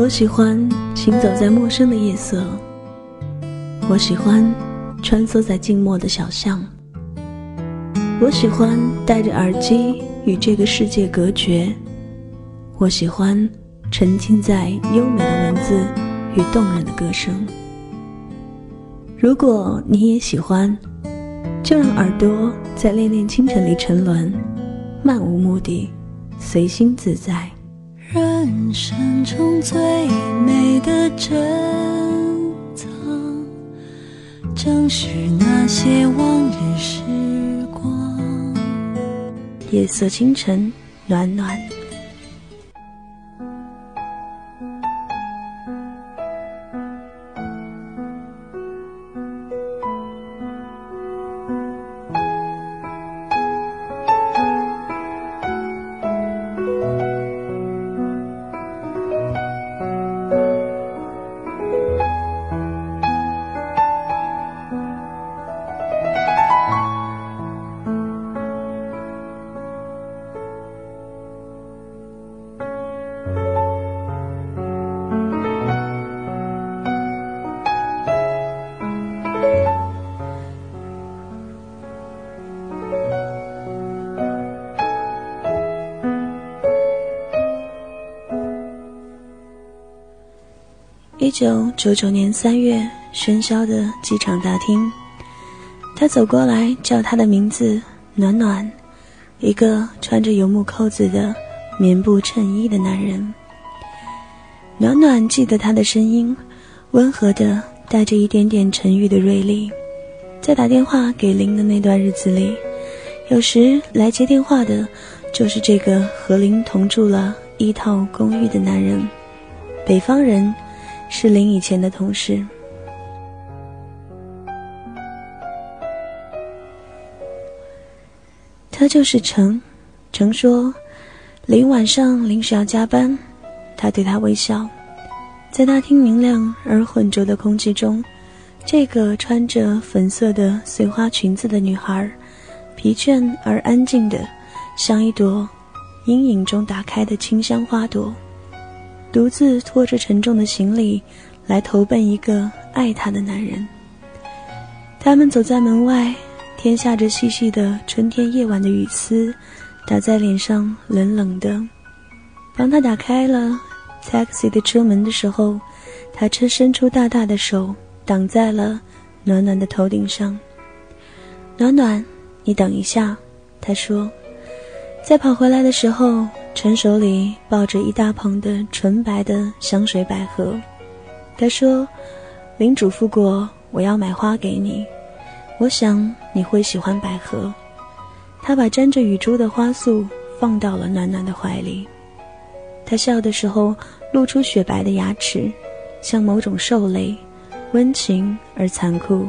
我喜欢行走在陌生的夜色，我喜欢穿梭在静默的小巷，我喜欢戴着耳机与这个世界隔绝，我喜欢沉浸在优美的文字与动人的歌声。如果你也喜欢，就让耳朵在恋恋清晨里沉沦，漫无目的，随心自在。人生中最美的珍藏，正是那些往日时光。夜色清晨，暖暖。九九九年三月，喧嚣的机场大厅，他走过来叫他的名字，暖暖，一个穿着游牧扣子的棉布衬衣的男人。暖暖记得他的声音，温和的，带着一点点沉郁的锐利。在打电话给林的那段日子里，有时来接电话的，就是这个和林同住了一套公寓的男人，北方人。是林以前的同事，他就是程。程说，林晚上临时要加班，他对他微笑。在大厅明亮而浑浊的空气中，这个穿着粉色的碎花裙子的女孩，疲倦而安静的，像一朵阴影中打开的清香花朵。独自拖着沉重的行李，来投奔一个爱他的男人。他们走在门外，天下着细细的春天夜晚的雨丝，打在脸上冷冷的。帮他打开了 taxi 的车门的时候，他伸伸出大大的手，挡在了暖暖的头顶上。暖暖，你等一下，他说。在跑回来的时候。陈手里抱着一大捧的纯白的香水百合，他说：“林嘱咐过我要买花给你，我想你会喜欢百合。”他把沾着雨珠的花束放到了暖暖的怀里，他笑的时候露出雪白的牙齿，像某种兽类，温情而残酷。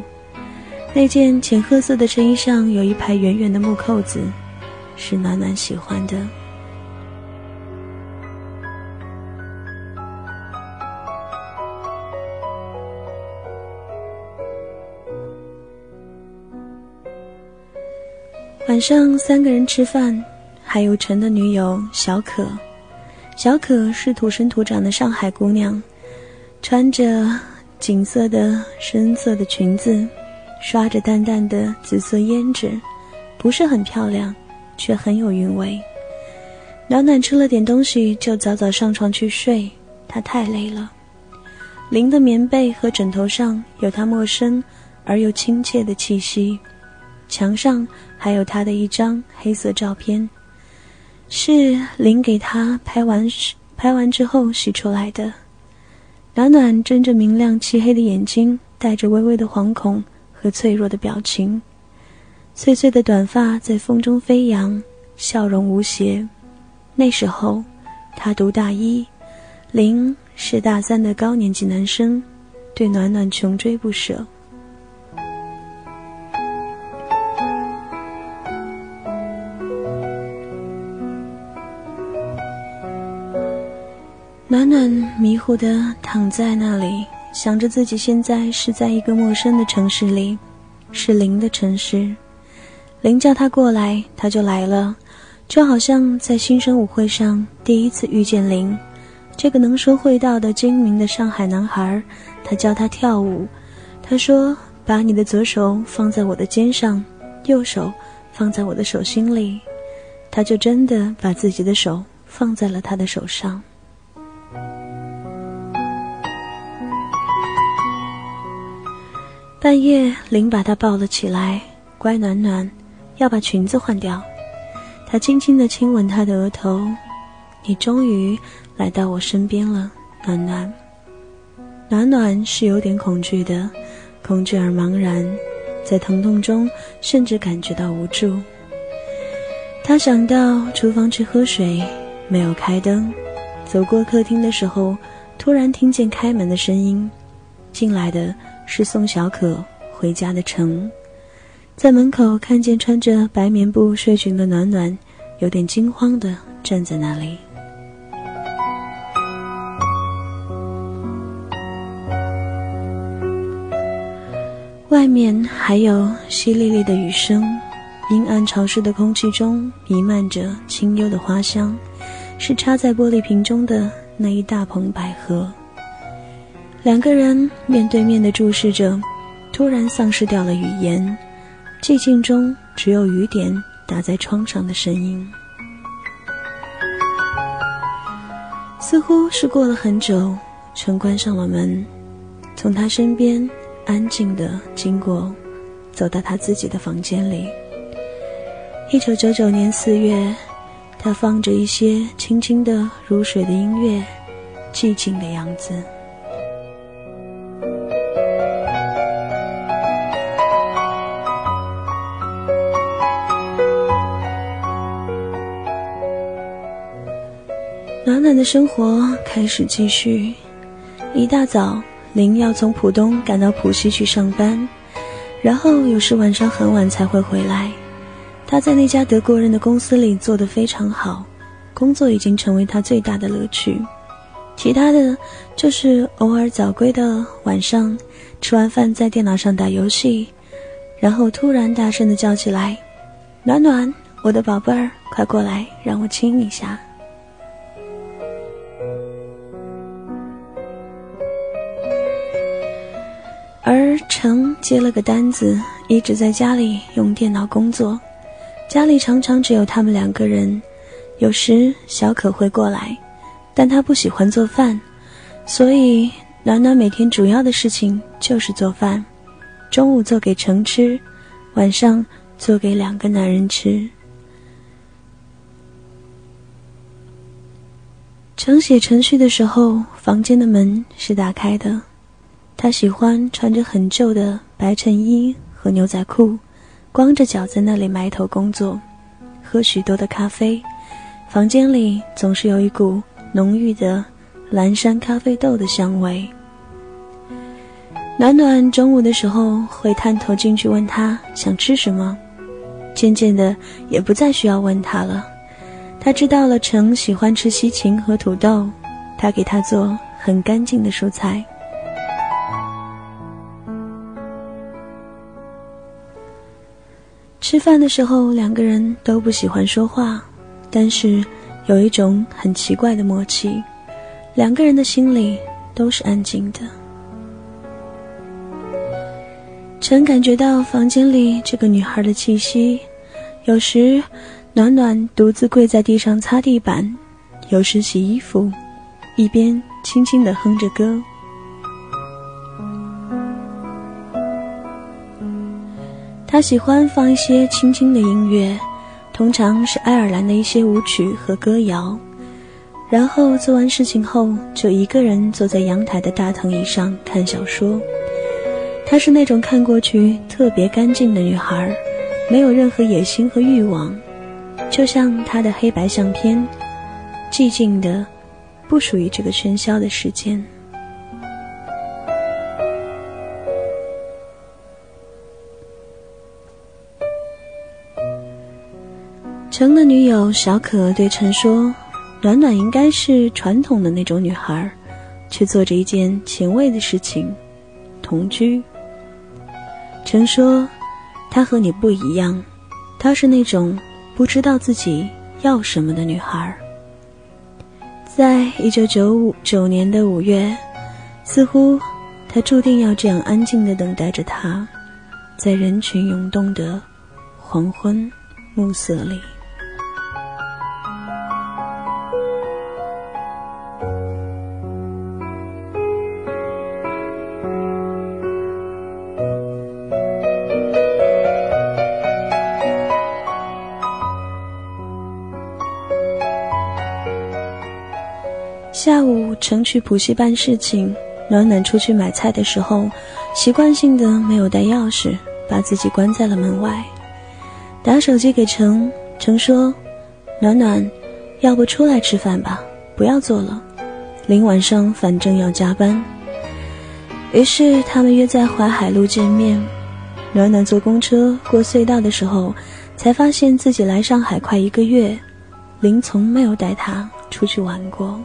那件浅褐色的衬衣上有一排圆圆的木扣子，是暖暖喜欢的。晚上三个人吃饭，还有陈的女友小可。小可是土生土长的上海姑娘，穿着锦色的深色的裙子，刷着淡淡的紫色胭脂，不是很漂亮，却很有韵味。暖暖吃了点东西，就早早上床去睡，她太累了。林的棉被和枕头上有她陌生而又亲切的气息。墙上还有他的一张黑色照片，是林给他拍完拍完之后洗出来的。暖暖睁着明亮漆黑的眼睛，带着微微的惶恐和脆弱的表情，碎碎的短发在风中飞扬，笑容无邪。那时候，他读大一，林是大三的高年级男生，对暖暖穷追不舍。暖暖迷糊地躺在那里，想着自己现在是在一个陌生的城市里，是零的城市。零叫他过来，他就来了，就好像在新生舞会上第一次遇见零，这个能说会道的精明的上海男孩，他教他跳舞。他说：“把你的左手放在我的肩上，右手放在我的手心里。”他就真的把自己的手放在了他的手上。半夜，林把他抱了起来，乖暖暖，要把裙子换掉。他轻轻的亲吻她的额头，你终于。来到我身边了，暖暖。暖暖是有点恐惧的，恐惧而茫然，在疼痛中甚至感觉到无助。他想到厨房去喝水，没有开灯，走过客厅的时候，突然听见开门的声音，进来的是送小可回家的程，在门口看见穿着白棉布睡裙的暖暖，有点惊慌的站在那里。外面还有淅沥沥的雨声，阴暗潮湿的空气中弥漫着清幽的花香，是插在玻璃瓶中的那一大捧百合。两个人面对面的注视着，突然丧失掉了语言，寂静中只有雨点打在窗上的声音。似乎是过了很久，陈关上了门，从他身边。安静的经过，走到他自己的房间里。一九九九年四月，他放着一些轻轻的如水的音乐，寂静的样子。暖的生活开始继续，一大早。林要从浦东赶到浦西去上班，然后有时晚上很晚才会回来。他在那家德国人的公司里做得非常好，工作已经成为他最大的乐趣。其他的就是偶尔早归的晚上，吃完饭在电脑上打游戏，然后突然大声的叫起来：“暖暖，我的宝贝儿，快过来，让我亲一下。”而程接了个单子，一直在家里用电脑工作。家里常常只有他们两个人，有时小可会过来，但他不喜欢做饭，所以暖暖每天主要的事情就是做饭。中午做给程吃，晚上做给两个男人吃。程写程序的时候，房间的门是打开的。他喜欢穿着很旧的白衬衣和牛仔裤，光着脚在那里埋头工作，喝许多的咖啡。房间里总是有一股浓郁的蓝山咖啡豆的香味。暖暖中午的时候会探头进去问他想吃什么，渐渐的也不再需要问他了。他知道了程喜欢吃西芹和土豆，他给他做很干净的蔬菜。吃饭的时候，两个人都不喜欢说话，但是有一种很奇怪的默契，两个人的心里都是安静的。曾感觉到房间里这个女孩的气息，有时暖暖独自跪在地上擦地板，有时洗衣服，一边轻轻地哼着歌。他喜欢放一些轻轻的音乐，通常是爱尔兰的一些舞曲和歌谣。然后做完事情后，就一个人坐在阳台的大藤椅上看小说。她是那种看过去特别干净的女孩，没有任何野心和欲望，就像她的黑白相片，寂静的，不属于这个喧嚣的世间。程的女友小可对陈说：“暖暖应该是传统的那种女孩，却做着一件前卫的事情——同居。”陈说：“她和你不一样，她是那种不知道自己要什么的女孩。在一九九五九年的五月，似乎他注定要这样安静的等待着他，在人群涌动的黄昏暮色里。程去浦西办事情，暖暖出去买菜的时候，习惯性的没有带钥匙，把自己关在了门外。打手机给程，程说：“暖暖，要不出来吃饭吧，不要做了，林晚上反正要加班。”于是他们约在淮海路见面。暖暖坐公车过隧道的时候，才发现自己来上海快一个月，林从没有带他出去玩过。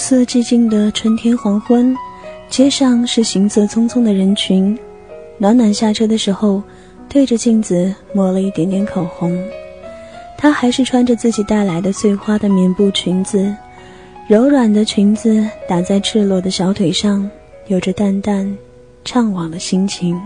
色寂静的春天黄昏，街上是行色匆匆的人群。暖暖下车的时候，对着镜子抹了一点点口红。她还是穿着自己带来的碎花的棉布裙子，柔软的裙子打在赤裸的小腿上，有着淡淡怅惘的心情。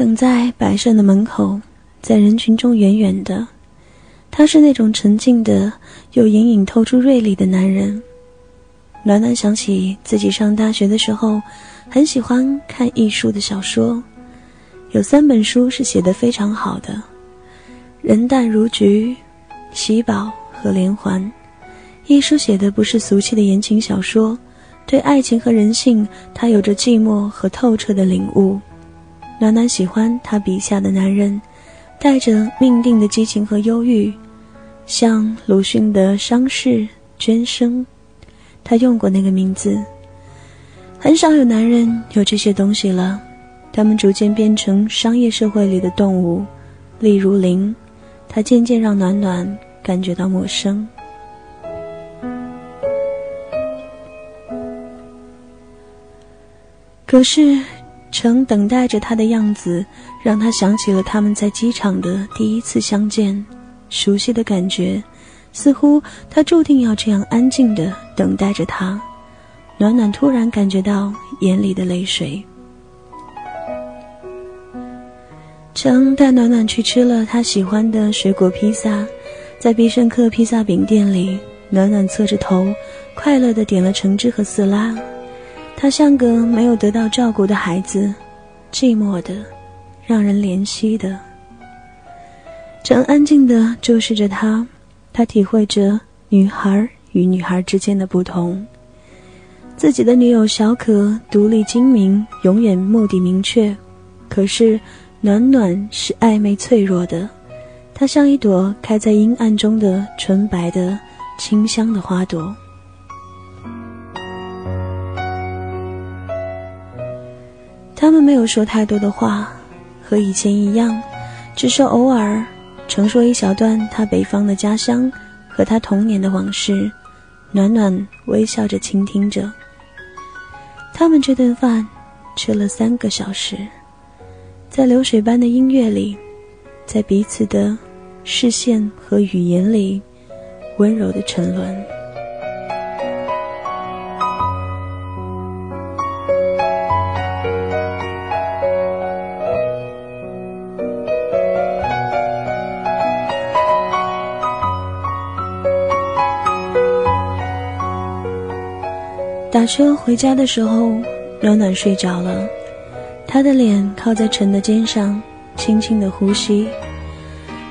等在百盛的门口，在人群中远远的。他是那种沉静的，又隐隐透出锐利的男人。暖暖想起自己上大学的时候，很喜欢看艺术的小说，有三本书是写得非常好的，《人淡如菊》《喜宝》和《连环》。艺术写的不是俗气的言情小说，对爱情和人性，他有着寂寞和透彻的领悟。暖暖喜欢他笔下的男人，带着命定的激情和忧郁，像鲁迅的伤逝捐生，他用过那个名字。很少有男人有这些东西了，他们逐渐变成商业社会里的动物，例如林，他渐渐让暖暖感觉到陌生。可是。程等待着他的样子，让他想起了他们在机场的第一次相见，熟悉的感觉，似乎他注定要这样安静的等待着他。暖暖突然感觉到眼里的泪水。程带暖暖去吃了他喜欢的水果披萨，在必胜客披萨饼店里，暖暖侧着头，快乐的点了橙汁和色拉。他像个没有得到照顾的孩子，寂寞的，让人怜惜的。陈安静的注视着他，他体会着女孩与女孩之间的不同。自己的女友小可独立精明，永远目的明确，可是暖暖是暧昧脆弱的，她像一朵开在阴暗中的纯白的清香的花朵。他们没有说太多的话，和以前一样，只是偶尔承说一小段他北方的家乡和他童年的往事，暖暖微笑着倾听着。他们这顿饭吃了三个小时，在流水般的音乐里，在彼此的视线和语言里，温柔的沉沦。打车回家的时候，暖暖睡着了，他的脸靠在陈的肩上，轻轻的呼吸。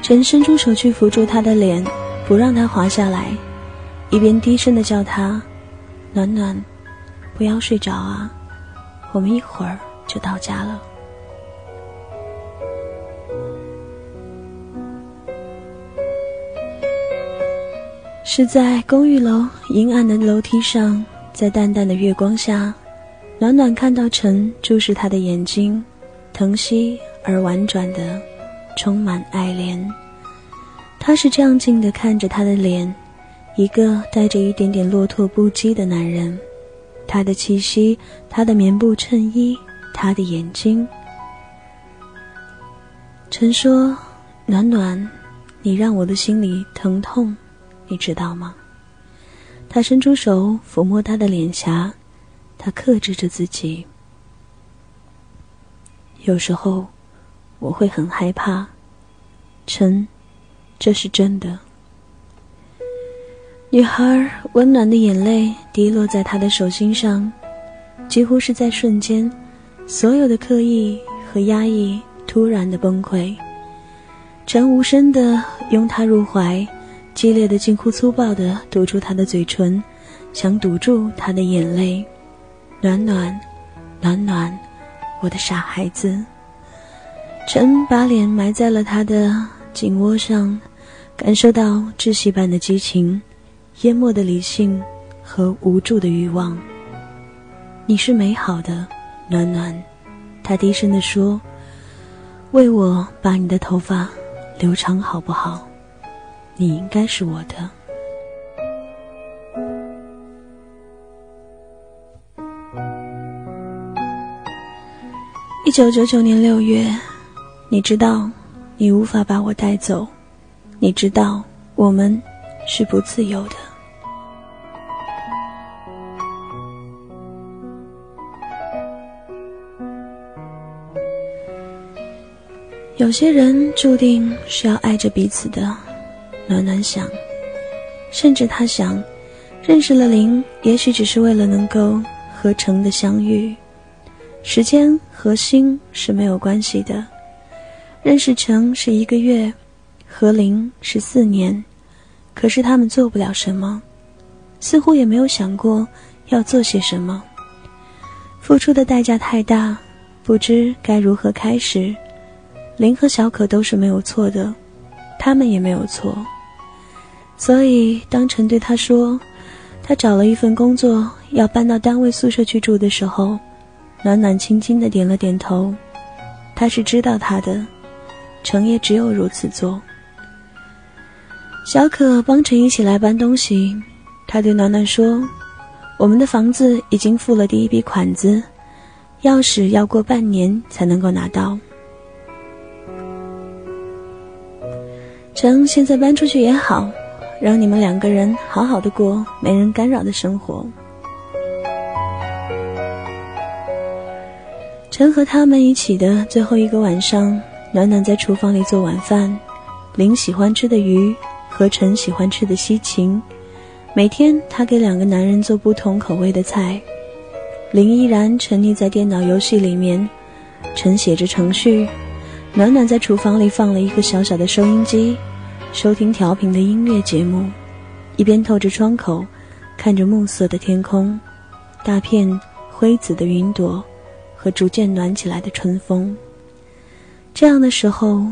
陈伸出手去扶住他的脸，不让他滑下来，一边低声的叫他：“暖暖，不要睡着啊，我们一会儿就到家了。”是在公寓楼阴暗的楼梯上。在淡淡的月光下，暖暖看到陈注视他的眼睛，疼惜而婉转的，充满爱怜。他是这样静的看着他的脸，一个带着一点点落拓不羁的男人。他的气息，他的棉布衬衣，他的眼睛。陈说：“暖暖，你让我的心里疼痛，你知道吗？”他伸出手抚摸她的脸颊，他克制着自己。有时候，我会很害怕，陈。这是真的。女孩温暖的眼泪滴落在他的手心上，几乎是在瞬间，所有的刻意和压抑突然的崩溃。陈无声的拥她入怀，激烈的、近乎粗暴的堵住她的嘴唇，想堵住她的眼泪。暖暖，暖暖，我的傻孩子。陈把脸埋在了他的颈窝上。感受到窒息般的激情，淹没的理性和无助的欲望。你是美好的，暖暖，他低声地说：“为我把你的头发留长好不好？你应该是我的。”一九九九年六月，你知道，你无法把我带走。你知道，我们是不自由的。有些人注定是要爱着彼此的。暖暖想，甚至他想，认识了林，也许只是为了能够和成的相遇。时间和心是没有关系的。认识成是一个月。和林是四年，可是他们做不了什么，似乎也没有想过要做些什么。付出的代价太大，不知该如何开始。林和小可都是没有错的，他们也没有错。所以当陈对他说，他找了一份工作，要搬到单位宿舍去住的时候，暖暖轻轻的点了点头。他是知道他的，陈也只有如此做。小可帮陈一起来搬东西，他对暖暖说：“我们的房子已经付了第一笔款子，钥匙要过半年才能够拿到。陈现在搬出去也好，让你们两个人好好的过没人干扰的生活。”陈和他们一起的最后一个晚上，暖暖在厨房里做晚饭，林喜欢吃的鱼。和陈喜欢吃的西芹，每天他给两个男人做不同口味的菜。林依然沉溺在电脑游戏里面，陈写着程序，暖暖在厨房里放了一个小小的收音机，收听调频的音乐节目，一边透着窗口，看着暮色的天空，大片灰紫的云朵，和逐渐暖起来的春风。这样的时候。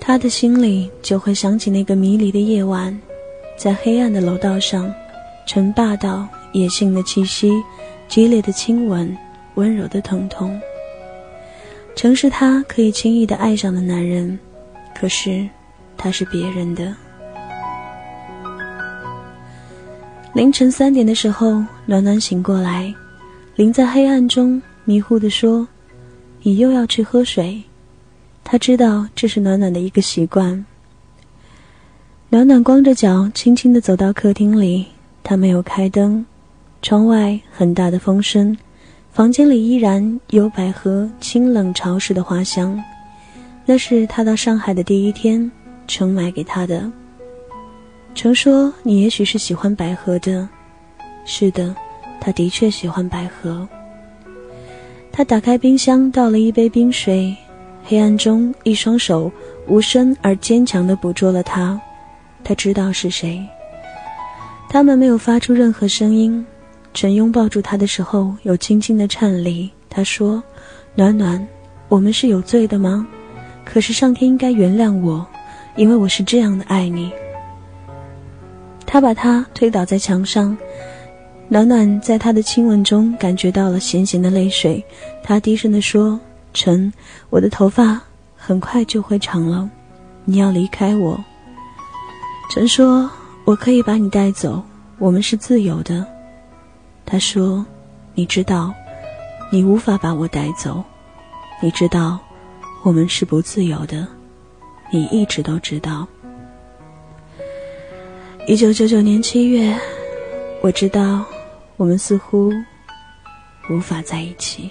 他的心里就会想起那个迷离的夜晚，在黑暗的楼道上，陈霸道野性的气息，激烈的亲吻，温柔的疼痛。曾是他可以轻易的爱上的男人，可是他是别人的。凌晨三点的时候，暖暖醒过来，林在黑暗中迷糊的说：“你又要去喝水。”他知道这是暖暖的一个习惯。暖暖光着脚，轻轻的走到客厅里。他没有开灯，窗外很大的风声，房间里依然有百合清冷潮湿的花香。那是他到上海的第一天，程买给他的。程说：“你也许是喜欢百合的。”是的，他的确喜欢百合。他打开冰箱，倒了一杯冰水。黑暗中，一双手无声而坚强地捕捉了他。他知道是谁。他们没有发出任何声音。陈拥抱住他的时候，有轻轻的颤栗。他说：“暖暖，我们是有罪的吗？可是上天应该原谅我，因为我是这样的爱你。”他把他推倒在墙上，暖暖在他的亲吻中感觉到了咸咸的泪水，他低声地说：“陈，我的头发很快就会长了，你要离开我。”陈说：“我可以把你带走，我们是自由的。”他说：“你知道，你无法把我带走，你知道，我们是不自由的，你一直都知道。”一九九九年七月，我知道。我们似乎无法在一起。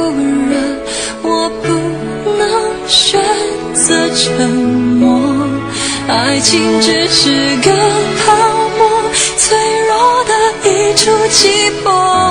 选择沉默。爱情只是个泡沫，脆弱的一触即破。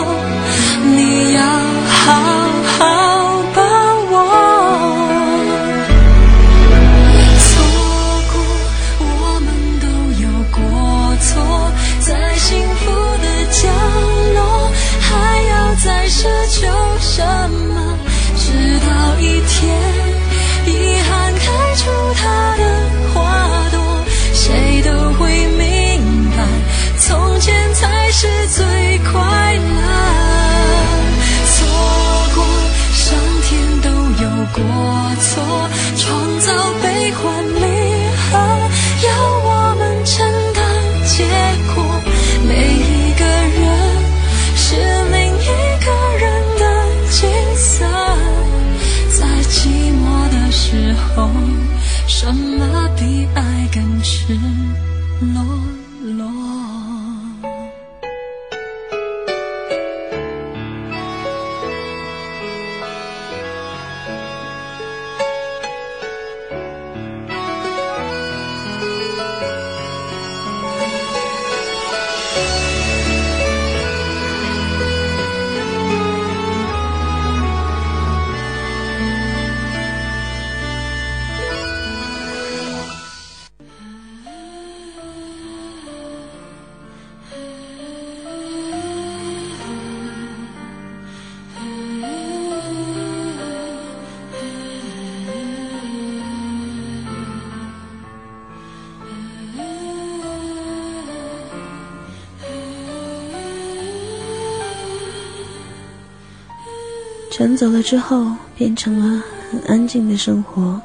人走了之后，变成了很安静的生活。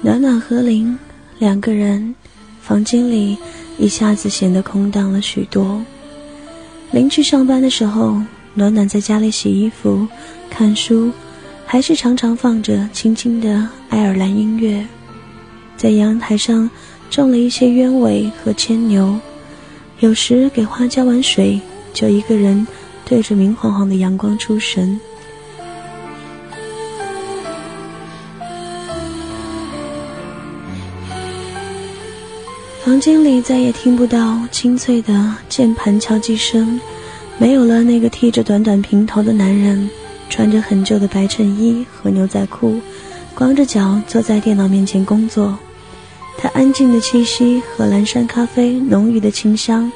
暖暖和林两个人，房间里一下子显得空荡了许多。林去上班的时候，暖暖在家里洗衣服、看书，还是常常放着轻轻的爱尔兰音乐。在阳台上种了一些鸢尾和牵牛，有时给花浇完水，就一个人对着明晃晃的阳光出神。房间里再也听不到清脆的键盘敲击声，没有了那个剃着短短平头的男人，穿着很旧的白衬衣和牛仔裤，光着脚坐在电脑面前工作。他安静的气息和蓝山咖啡浓郁的清香，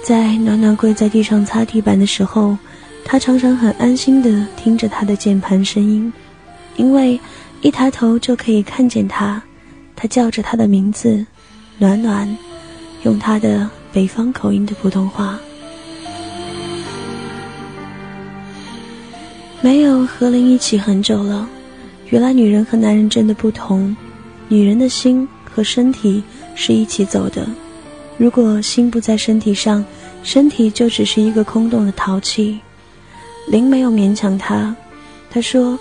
在暖暖跪在地上擦地板的时候，他常常很安心的听着他的键盘声音，因为一抬头就可以看见他，他叫着他的名字。暖暖，用他的北方口音的普通话。没有和林一起很久了。原来女人和男人真的不同，女人的心和身体是一起走的。如果心不在身体上，身体就只是一个空洞的陶器。林没有勉强他，他说：“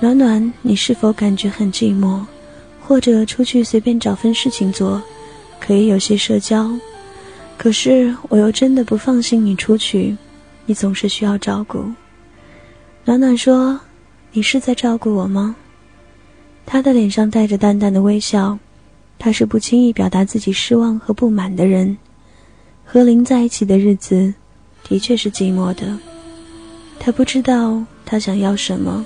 暖暖，你是否感觉很寂寞？或者出去随便找份事情做？”可以有些社交，可是我又真的不放心你出去，你总是需要照顾。暖暖说：“你是在照顾我吗？”他的脸上带着淡淡的微笑，他是不轻易表达自己失望和不满的人。和林在一起的日子，的确是寂寞的。他不知道他想要什么，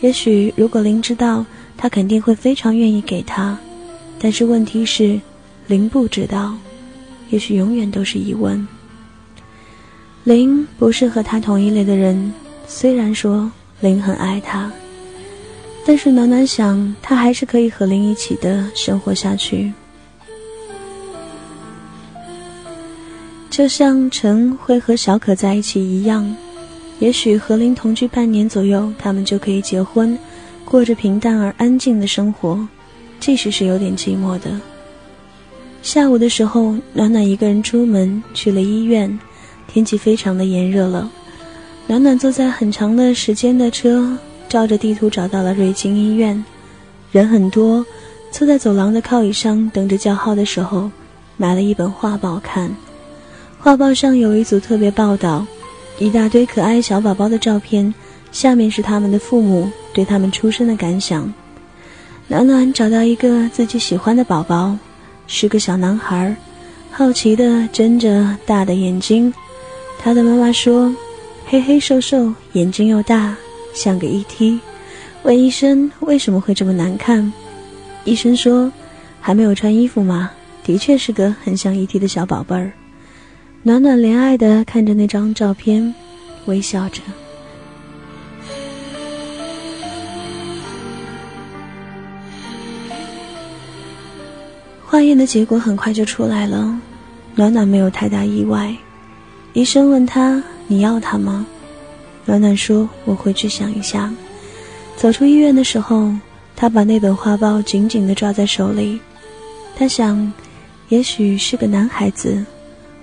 也许如果林知道，他肯定会非常愿意给他。但是问题是，林不知道，也许永远都是疑问。林不是和他同一类的人，虽然说林很爱他，但是暖暖想，他还是可以和林一起的生活下去。就像陈会和小可在一起一样，也许和林同居半年左右，他们就可以结婚，过着平淡而安静的生活，即使是有点寂寞的。下午的时候，暖暖一个人出门去了医院，天气非常的炎热了。暖暖坐在很长的时间的车，照着地图找到了瑞金医院，人很多，坐在走廊的靠椅上等着叫号的时候，买了一本画报看。画报上有一组特别报道，一大堆可爱小宝宝的照片，下面是他们的父母对他们出生的感想。暖暖找到一个自己喜欢的宝宝，是个小男孩，好奇的睁着大的眼睛。他的妈妈说：“黑黑瘦瘦，眼睛又大，像个 ET。”问医生为什么会这么难看，医生说：“还没有穿衣服吗？的确是个很像 ET 的小宝贝儿。”暖暖怜爱的看着那张照片，微笑着。化验的结果很快就出来了，暖暖没有太大意外。医生问他：“你要他吗？”暖暖说：“我回去想一下。”走出医院的时候，他把那本画报紧紧的抓在手里。他想，也许是个男孩子。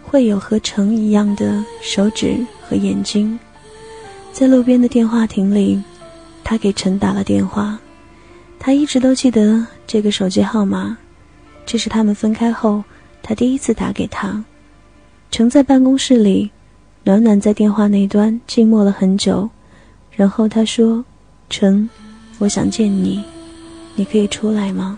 会有和城一样的手指和眼睛，在路边的电话亭里，他给陈打了电话。他一直都记得这个手机号码，这是他们分开后他第一次打给他。陈在办公室里，暖暖在电话那端静默了很久，然后他说：“陈，我想见你，你可以出来吗？”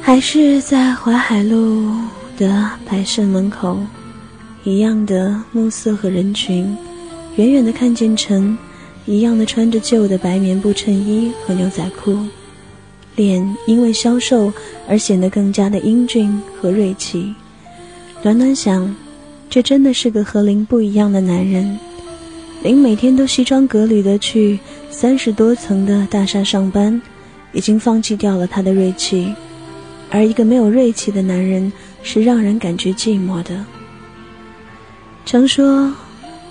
还是在淮海路的百盛门口，一样的暮色和人群，远远的看见陈，一样的穿着旧的白棉布衬衣和牛仔裤，脸因为消瘦而显得更加的英俊和锐气。暖暖想，这真的是个和林不一样的男人。林每天都西装革履的去三十多层的大厦上班，已经放弃掉了他的锐气。而一个没有锐气的男人是让人感觉寂寞的。常说：“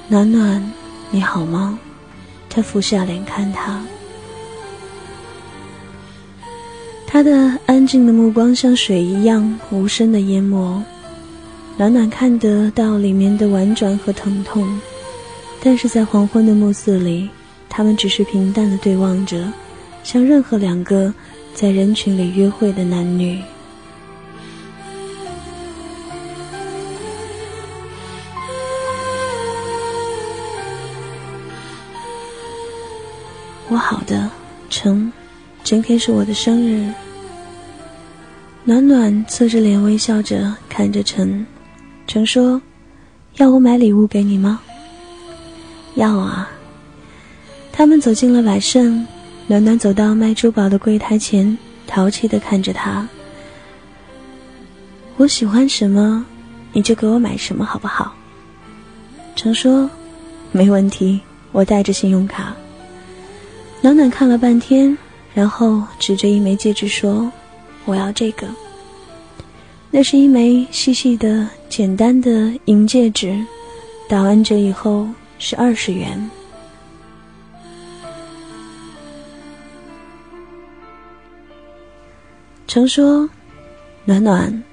暖暖，你好吗？”他俯下脸看他，他的安静的目光像水一样无声的淹没。暖暖看得到里面的婉转和疼痛，但是在黄昏的暮色里，他们只是平淡的对望着，像任何两个。在人群里约会的男女，我好的，成，今天是我的生日。暖暖侧着脸微笑着看着陈，陈说：“要我买礼物给你吗？”要啊。他们走进了百盛。暖暖走到卖珠宝的柜台前，淘气的看着他。我喜欢什么，你就给我买什么，好不好？程说：“没问题，我带着信用卡。”暖暖看了半天，然后指着一枚戒指说：“我要这个。”那是一枚细细的、简单的银戒指，打完折以后是二十元。程说：“暖暖，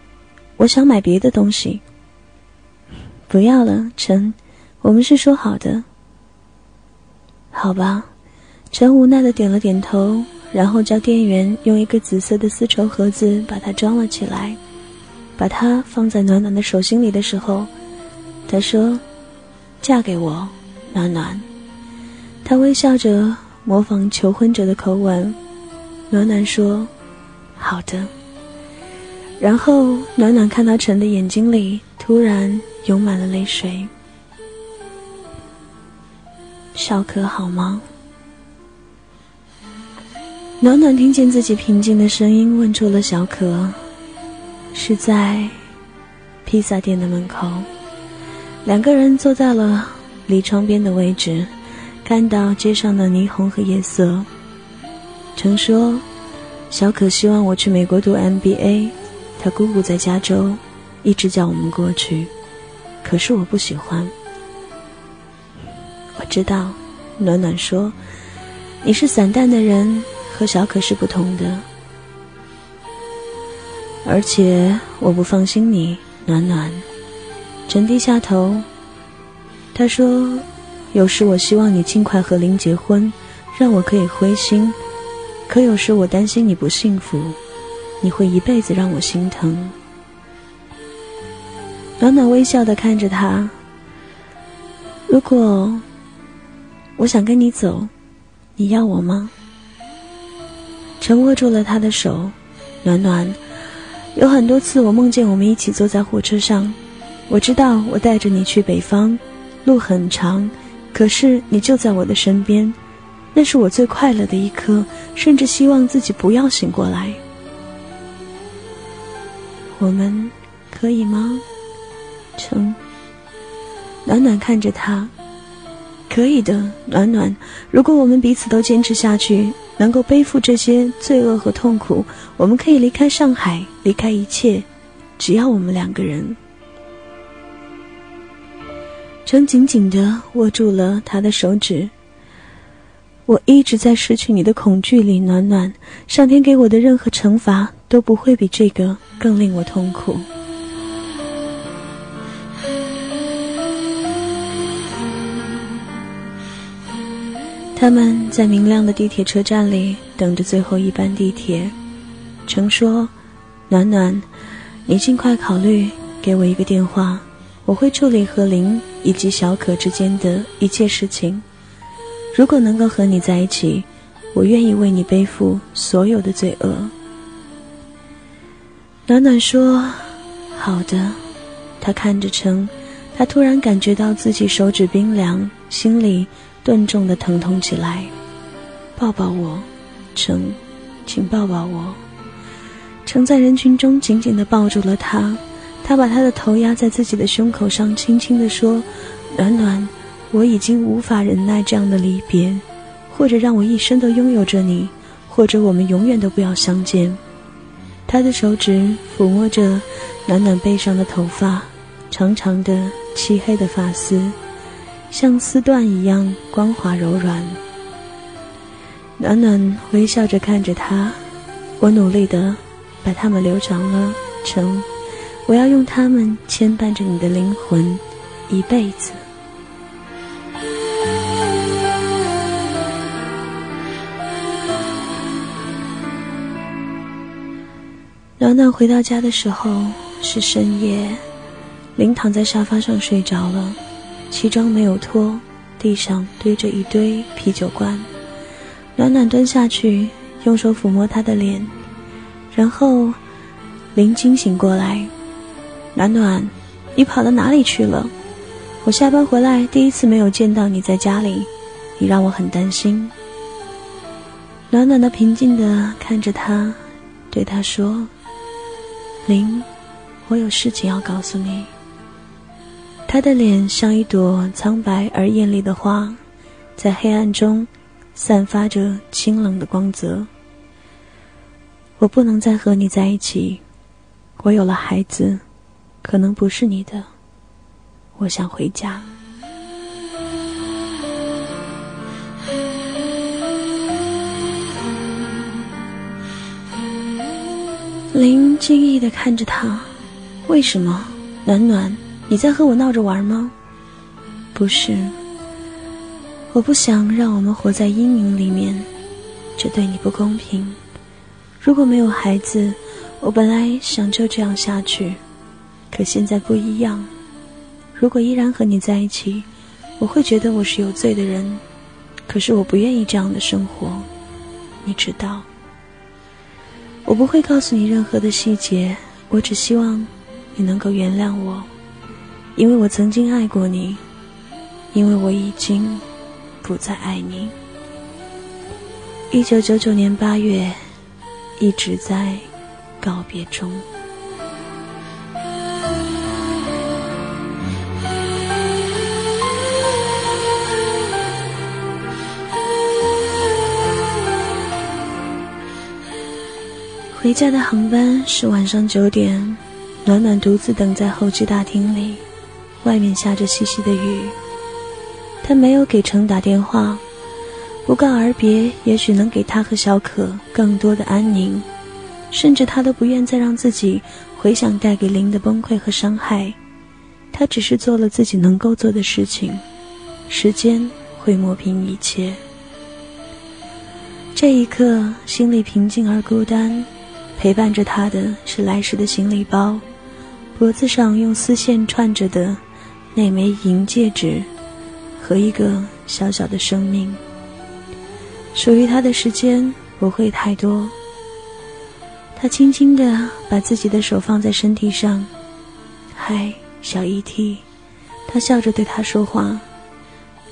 我想买别的东西。不要了，陈，我们是说好的。好吧。”陈无奈的点了点头，然后叫店员用一个紫色的丝绸盒子把它装了起来，把它放在暖暖的手心里的时候，他说：“嫁给我，暖暖。他微笑着模仿求婚者的口吻。暖暖说：“好的。”然后暖暖看到陈的眼睛里突然涌满了泪水。小可好吗？暖暖听见自己平静的声音，问出了小可。是在披萨店的门口，两个人坐在了离窗边的位置，看到街上的霓虹和夜色。曾说，小可希望我去美国读 MBA，他姑姑在加州，一直叫我们过去，可是我不喜欢。我知道，暖暖说，你是散淡的人，和小可是不同的。而且我不放心你，暖暖。陈低下头，他说：“有时我希望你尽快和林结婚，让我可以灰心；可有时我担心你不幸福，你会一辈子让我心疼。”暖暖微笑的看着他。如果我想跟你走，你要我吗？陈握住了他的手，暖暖。有很多次，我梦见我们一起坐在火车上。我知道我带着你去北方，路很长，可是你就在我的身边。那是我最快乐的一刻，甚至希望自己不要醒过来。我们可以吗？成。暖暖看着他，可以的，暖暖。如果我们彼此都坚持下去。能够背负这些罪恶和痛苦，我们可以离开上海，离开一切，只要我们两个人。程紧紧的握住了他的手指。我一直在失去你的恐惧里暖暖，上天给我的任何惩罚都不会比这个更令我痛苦。他们在明亮的地铁车站里等着最后一班地铁。程说：“暖暖，你尽快考虑，给我一个电话，我会处理和林以及小可之间的一切事情。如果能够和你在一起，我愿意为你背负所有的罪恶。”暖暖说：“好的。”他看着程，他突然感觉到自己手指冰凉，心里。顿重的疼痛起来，抱抱我，程，请抱抱我。程在人群中紧紧的抱住了他，他把他的头压在自己的胸口上，轻轻地说：“暖暖，我已经无法忍耐这样的离别，或者让我一生都拥有着你，或者我们永远都不要相见。”他的手指抚摸着暖暖背上的头发，长长的漆黑的发丝。像丝缎一样光滑柔软。暖暖微笑着看着他，我努力的把它们留长了，成，我要用它们牵绊着你的灵魂，一辈子。暖暖回到家的时候是深夜，林躺在沙发上睡着了。西装没有脱，地上堆着一堆啤酒罐。暖暖蹲下去，用手抚摸他的脸，然后林惊醒过来。暖暖，你跑到哪里去了？我下班回来第一次没有见到你在家里，你让我很担心。暖暖的平静的看着他，对他说：“林，我有事情要告诉你。”他的脸像一朵苍白而艳丽的花，在黑暗中散发着清冷的光泽。我不能再和你在一起，我有了孩子，可能不是你的。我想回家。林惊异的看着他，为什么？暖暖。你在和我闹着玩吗？不是，我不想让我们活在阴影里面，这对你不公平。如果没有孩子，我本来想就这样下去，可现在不一样。如果依然和你在一起，我会觉得我是有罪的人，可是我不愿意这样的生活，你知道。我不会告诉你任何的细节，我只希望你能够原谅我，因为我曾经爱过你，因为我已经不再爱你。一九九九年八月，一直在告别中。回家的航班是晚上九点，暖暖独自等在候机大厅里，外面下着细细的雨。他没有给程打电话，不告而别，也许能给他和小可更多的安宁，甚至他都不愿再让自己回想带给林的崩溃和伤害。他只是做了自己能够做的事情，时间会磨平一切。这一刻，心里平静而孤单。陪伴着他的是来时的行李包，脖子上用丝线串着的那枚银戒指，和一个小小的生命。属于他的时间不会太多。他轻轻地把自己的手放在身体上，嗨，小 ET，他笑着对他说话：“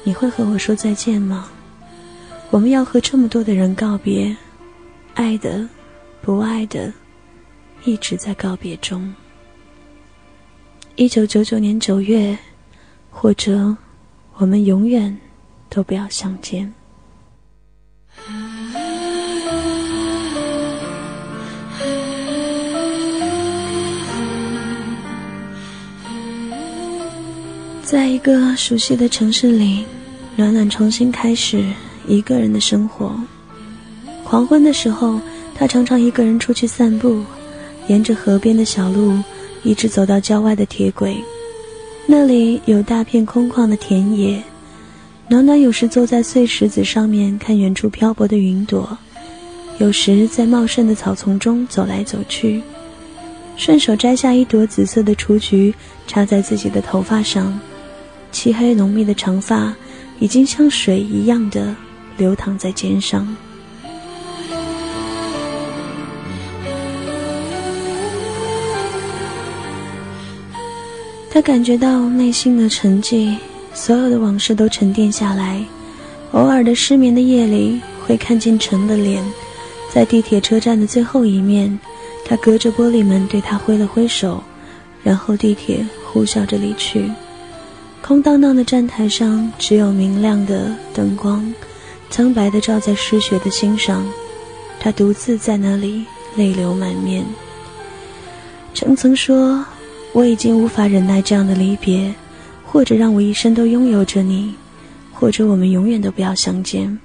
你会和我说再见吗？我们要和这么多的人告别，爱的。”不爱的，一直在告别中。一九九九年九月，或者我们永远都不要相见。在一个熟悉的城市里，暖暖重新开始一个人的生活。黄昏的时候。他常常一个人出去散步，沿着河边的小路，一直走到郊外的铁轨。那里有大片空旷的田野。暖暖有时坐在碎石子上面看远处漂泊的云朵，有时在茂盛的草丛中走来走去，顺手摘下一朵紫色的雏菊插在自己的头发上。漆黑浓密的长发已经像水一样的流淌在肩上。他感觉到内心的沉寂，所有的往事都沉淀下来。偶尔的失眠的夜里，会看见陈的脸，在地铁车站的最后一面，他隔着玻璃门对他挥了挥手，然后地铁呼啸着离去。空荡荡的站台上，只有明亮的灯光，苍白的照在失血的心上。他独自在那里，泪流满面。陈曾说。我已经无法忍耐这样的离别，或者让我一生都拥有着你，或者我们永远都不要相见。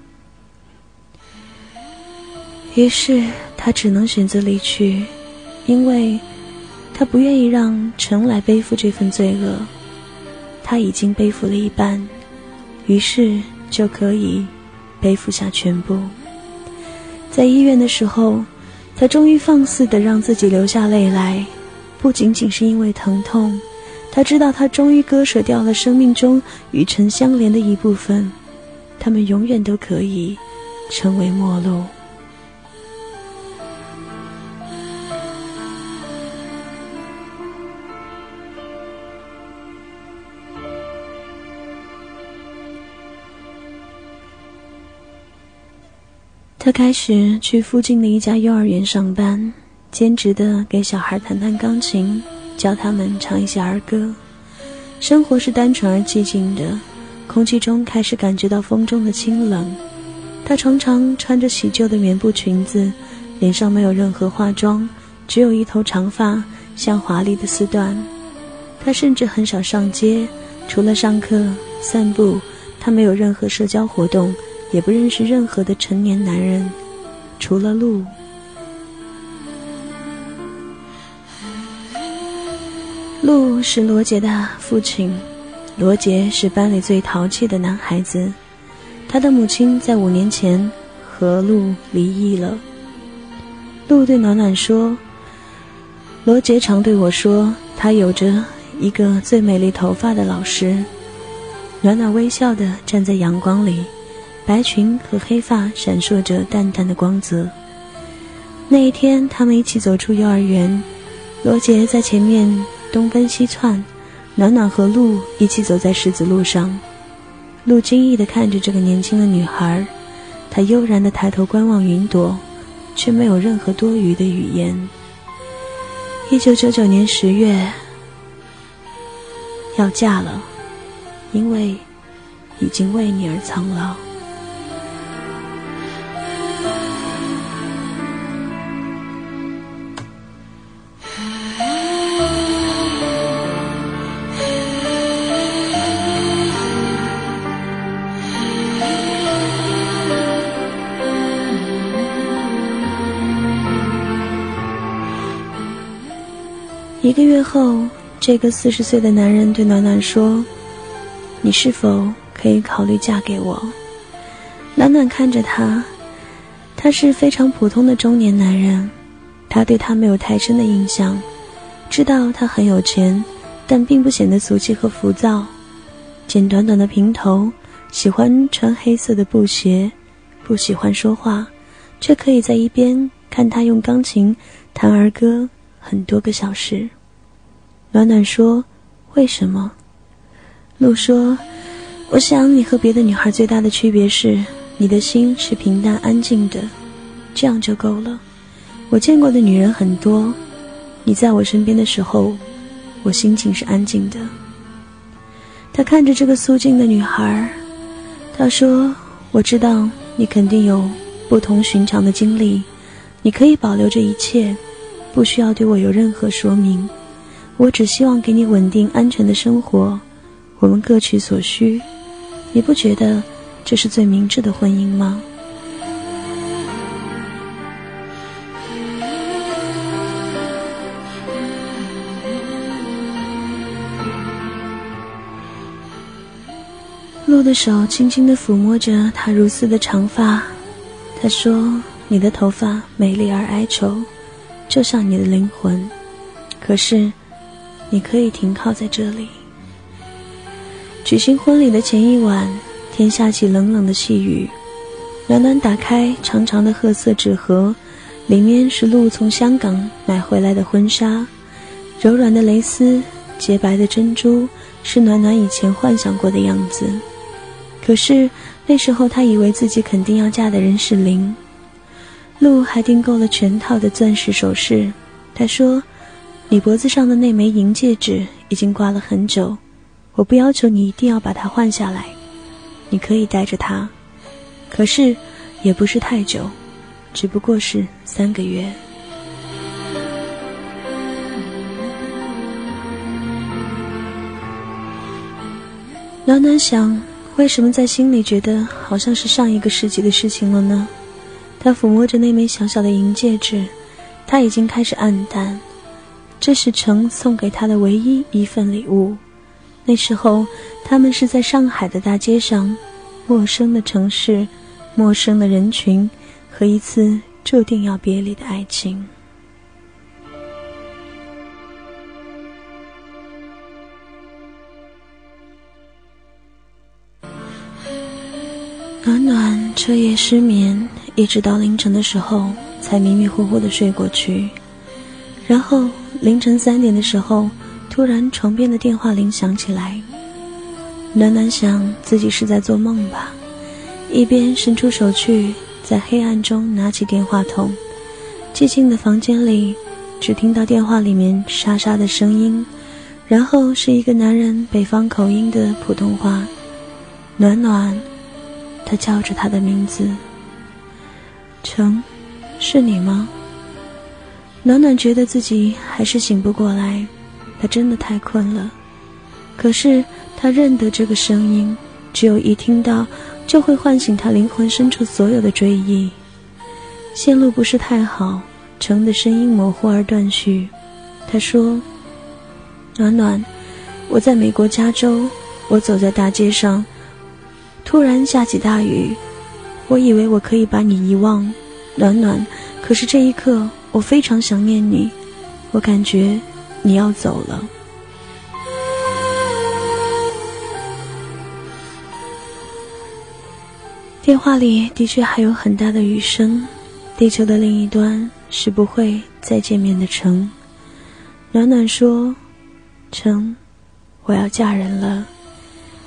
于是他只能选择离去，因为他不愿意让陈来背负这份罪恶。他已经背负了一半，于是就可以背负下全部。在医院的时候，他终于放肆的让自己流下泪来。不仅仅是因为疼痛，他知道他终于割舍掉了生命中与尘相连的一部分，他们永远都可以成为陌路。他开始去附近的一家幼儿园上班。兼职的给小孩弹弹钢琴，教他们唱一些儿歌。生活是单纯而寂静的，空气中开始感觉到风中的清冷。她常常穿着洗旧的棉布裙子，脸上没有任何化妆，只有一头长发像华丽的丝缎。她甚至很少上街，除了上课、散步，她没有任何社交活动，也不认识任何的成年男人，除了路。陆是罗杰的父亲，罗杰是班里最淘气的男孩子。他的母亲在五年前和陆离异了。陆对暖暖说：“罗杰常对我说，他有着一个最美丽头发的老师。暖暖微笑地站在阳光里，白裙和黑发闪烁着淡淡的光泽。那一天，他们一起走出幼儿园，罗杰在前面东奔西窜，暖暖和鹿一起走在石子路上。鹿惊异地看着这个年轻的女孩，她悠然地抬头观望云朵，却没有任何多余的语言。一九九九年十月，要嫁了，因为已经为你而苍老。一个月后，这个四十岁的男人对暖暖说：“你是否可以考虑嫁给我？”暖暖看着他，他是非常普通的中年男人，他对他没有太深的印象，知道他很有钱，但并不显得俗气和浮躁。剪短短的平头，喜欢穿黑色的布鞋，不喜欢说话，却可以在一边看他用钢琴弹儿歌很多个小时。暖暖说：“为什么？”鹿说：“我想你和别的女孩最大的区别是，你的心是平淡安静的，这样就够了。我见过的女人很多，你在我身边的时候，我心情是安静的。”他看着这个素净的女孩，他说：“我知道你肯定有不同寻常的经历，你可以保留这一切，不需要对我有任何说明。”我只希望给你稳定安全的生活，我们各取所需，你不觉得这是最明智的婚姻吗？鹿的手轻轻地抚摸着她如丝的长发，他说：“你的头发美丽而哀愁，就像你的灵魂，可是。”你可以停靠在这里。举行婚礼的前一晚，天下起冷冷的细雨。暖暖打开长长的褐色纸盒，里面是鹿从香港买回来的婚纱，柔软的蕾丝，洁白的珍珠，是暖暖以前幻想过的样子。可是那时候，她以为自己肯定要嫁的人是林。鹿还订购了全套的钻石首饰，他说。你脖子上的那枚银戒指已经挂了很久，我不要求你一定要把它换下来，你可以带着它，可是也不是太久，只不过是三个月。暖暖想，为什么在心里觉得好像是上一个世纪的事情了呢？他抚摸着那枚小小的银戒指，它已经开始暗淡。这是程送给他的唯一一份礼物。那时候，他们是在上海的大街上，陌生的城市，陌生的人群，和一次注定要别离的爱情。暖暖彻夜失眠，一直到凌晨的时候才迷迷糊糊的睡过去，然后。凌晨三点的时候，突然床边的电话铃响起来。暖暖想自己是在做梦吧，一边伸出手去，在黑暗中拿起电话筒。寂静的房间里，只听到电话里面沙沙的声音，然后是一个男人北方口音的普通话：“暖暖。”他叫着他的名字。成，是你吗？暖暖觉得自己还是醒不过来，他真的太困了。可是他认得这个声音，只有一听到，就会唤醒他灵魂深处所有的追忆。线路不是太好，成的声音模糊而断续。他说：“暖暖，我在美国加州，我走在大街上，突然下起大雨，我以为我可以把你遗忘，暖暖。可是这一刻。”我非常想念你，我感觉你要走了。电话里的确还有很大的雨声，地球的另一端是不会再见面的城。暖暖说：“城，我要嫁人了，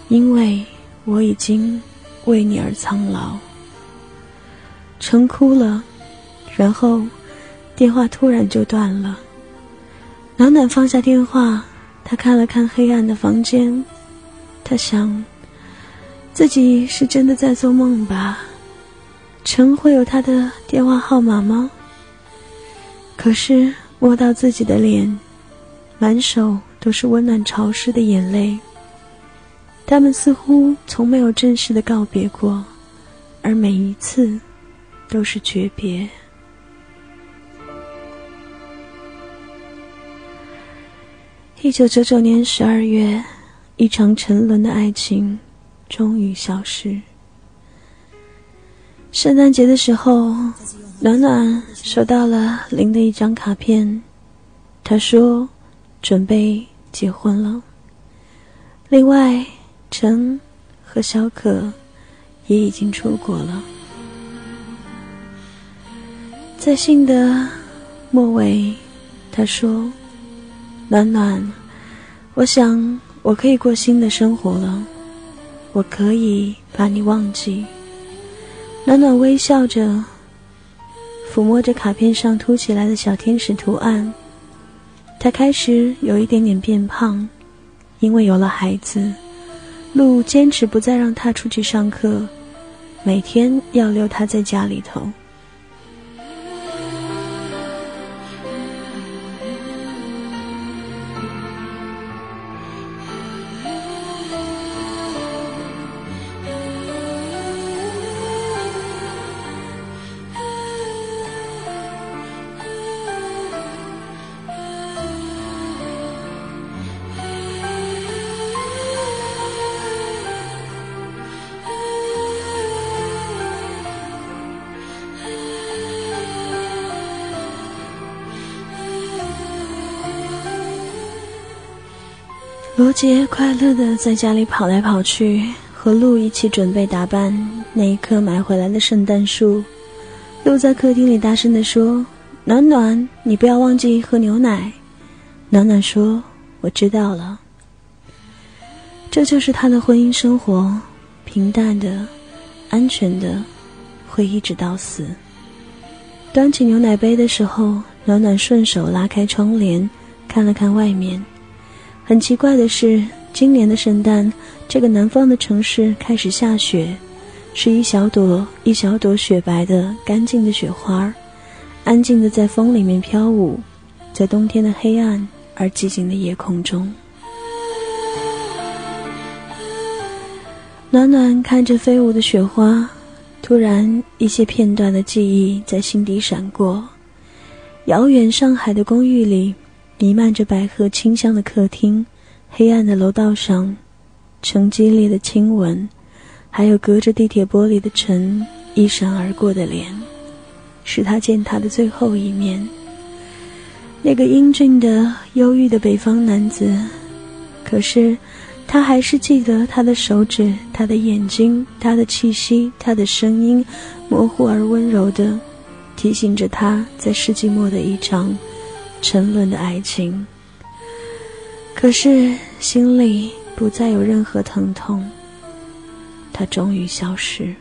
因为我已经为你而苍老。”城哭了，然后电话突然就断了。暖暖放下电话，她看了看黑暗的房间，她想，自己是真的在做梦吧？陈会有他的电话号码吗？可是摸到自己的脸，满手都是温暖潮湿的眼泪。他们似乎从没有正式的告别过，而每一次都是诀别。一九九九年十二月，一场沉沦的爱情终于消失。圣诞节的时候，暖暖收到了林的一张卡片，他说准备结婚了。另外，陈和小可也已经出国了。在信的末尾，他说。暖暖，我想我可以过新的生活了，我可以把你忘记。暖暖微笑着，抚摸着卡片上凸起来的小天使图案。他开始有一点点变胖，因为有了孩子。路坚持不再让他出去上课，每天要留他在家里头。罗杰快乐的在家里跑来跑去，和鹿一起准备打扮那一棵买回来的圣诞树。鹿在客厅里大声的说：“暖暖，你不要忘记喝牛奶。”暖暖说：“我知道了。”这就是他的婚姻生活，平淡的、安全的，会一直到死。端起牛奶杯的时候，暖暖顺手拉开窗帘，看了看外面。很奇怪的是，今年的圣诞，这个南方的城市开始下雪，是一小朵一小朵雪白的、干净的雪花，安静的在风里面飘舞，在冬天的黑暗而寂静的夜空中。暖暖看着飞舞的雪花，突然一些片段的记忆在心底闪过，遥远上海的公寓里。弥漫着百合清香的客厅，黑暗的楼道上，曾激烈的亲吻，还有隔着地铁玻璃的尘一闪而过的脸，是他见他的最后一面。那个英俊的、忧郁的北方男子，可是他还是记得他的手指、他的眼睛、他的气息、他的声音，模糊而温柔的，提醒着他在世纪末的一场。沉沦的爱情，可是心里不再有任何疼痛，它终于消失。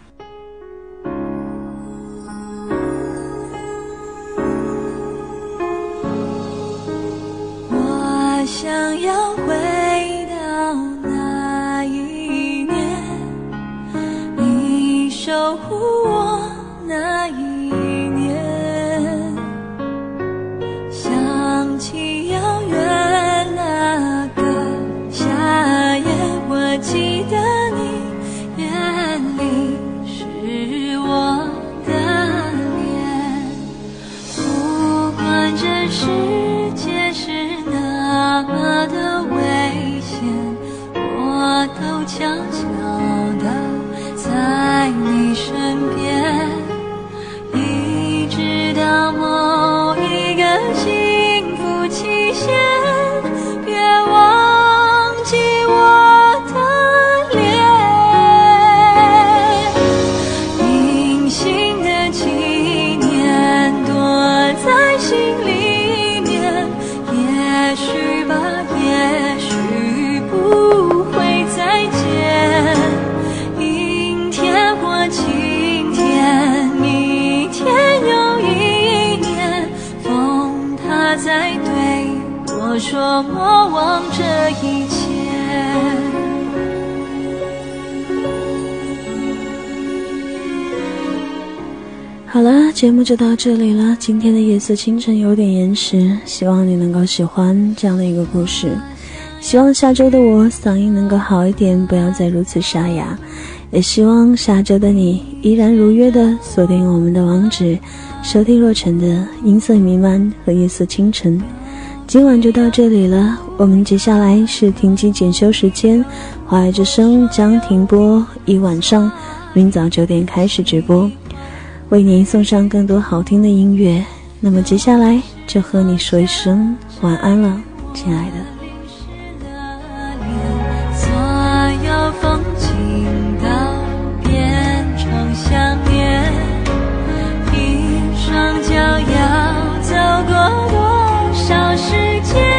好了，节目就到这里了。今天的夜色清晨有点延时，希望你能够喜欢这样的一个故事。希望下周的我嗓音能够好一点，不要再如此沙哑。也希望下周的你依然如约的锁定我们的网址，收听若晨的音色弥漫和夜色清晨。今晚就到这里了，我们接下来是停机检修时间，华爱之声将停播一晚上，明早九点开始直播。为您送上更多好听的音乐，那么接下来就和你说一声晚安了，亲爱的。一、双脚要走过多少时间？